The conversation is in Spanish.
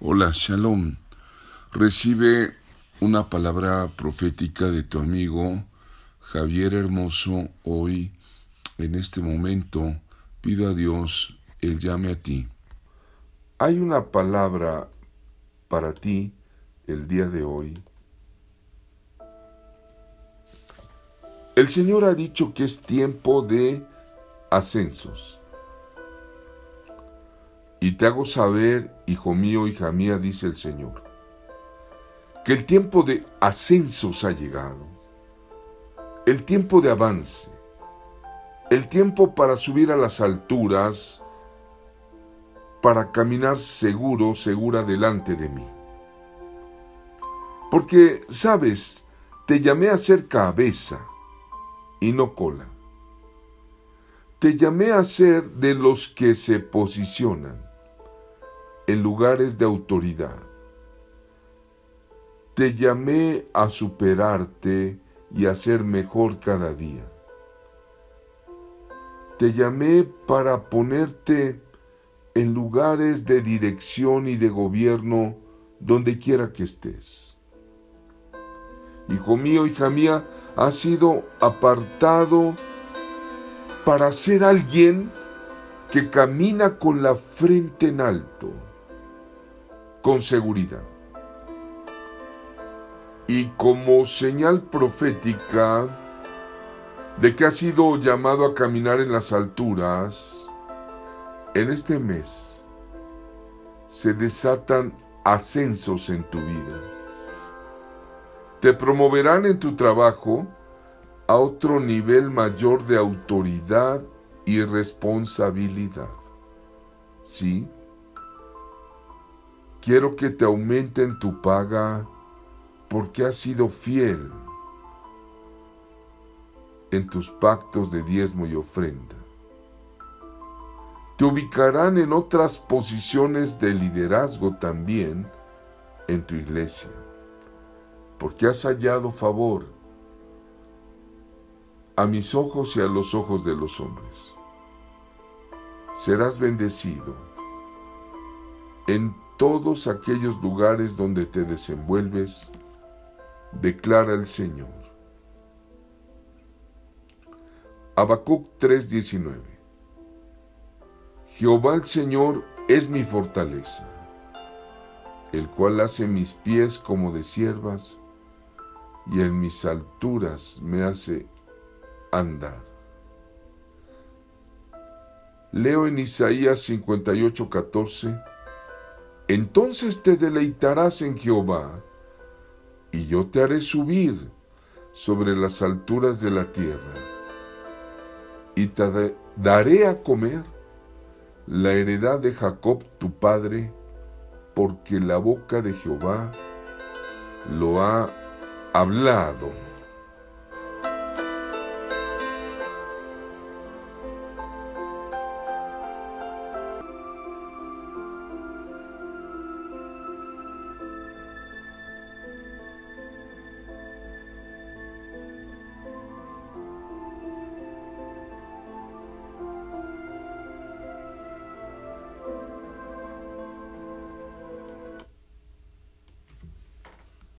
Hola, Shalom. Recibe una palabra profética de tu amigo Javier Hermoso hoy, en este momento. Pido a Dios, Él llame a ti. Hay una palabra para ti el día de hoy. El Señor ha dicho que es tiempo de ascensos. Y te hago saber, hijo mío, hija mía, dice el Señor, que el tiempo de ascensos ha llegado, el tiempo de avance, el tiempo para subir a las alturas, para caminar seguro, segura delante de mí. Porque, sabes, te llamé a ser cabeza y no cola. Te llamé a ser de los que se posicionan en lugares de autoridad. Te llamé a superarte y a ser mejor cada día. Te llamé para ponerte en lugares de dirección y de gobierno donde quiera que estés. Hijo mío, hija mía, has sido apartado para ser alguien que camina con la frente en alto con seguridad. Y como señal profética de que ha sido llamado a caminar en las alturas, en este mes se desatan ascensos en tu vida. Te promoverán en tu trabajo a otro nivel mayor de autoridad y responsabilidad. ¿Sí? Quiero que te aumenten tu paga porque has sido fiel en tus pactos de diezmo y ofrenda. Te ubicarán en otras posiciones de liderazgo también en tu iglesia, porque has hallado favor a mis ojos y a los ojos de los hombres. Serás bendecido en todos aquellos lugares donde te desenvuelves, declara el Señor. Habacuc 3:19 Jehová el Señor es mi fortaleza, el cual hace mis pies como de siervas y en mis alturas me hace andar. Leo en Isaías 58:14 entonces te deleitarás en Jehová, y yo te haré subir sobre las alturas de la tierra, y te daré a comer la heredad de Jacob tu padre, porque la boca de Jehová lo ha hablado.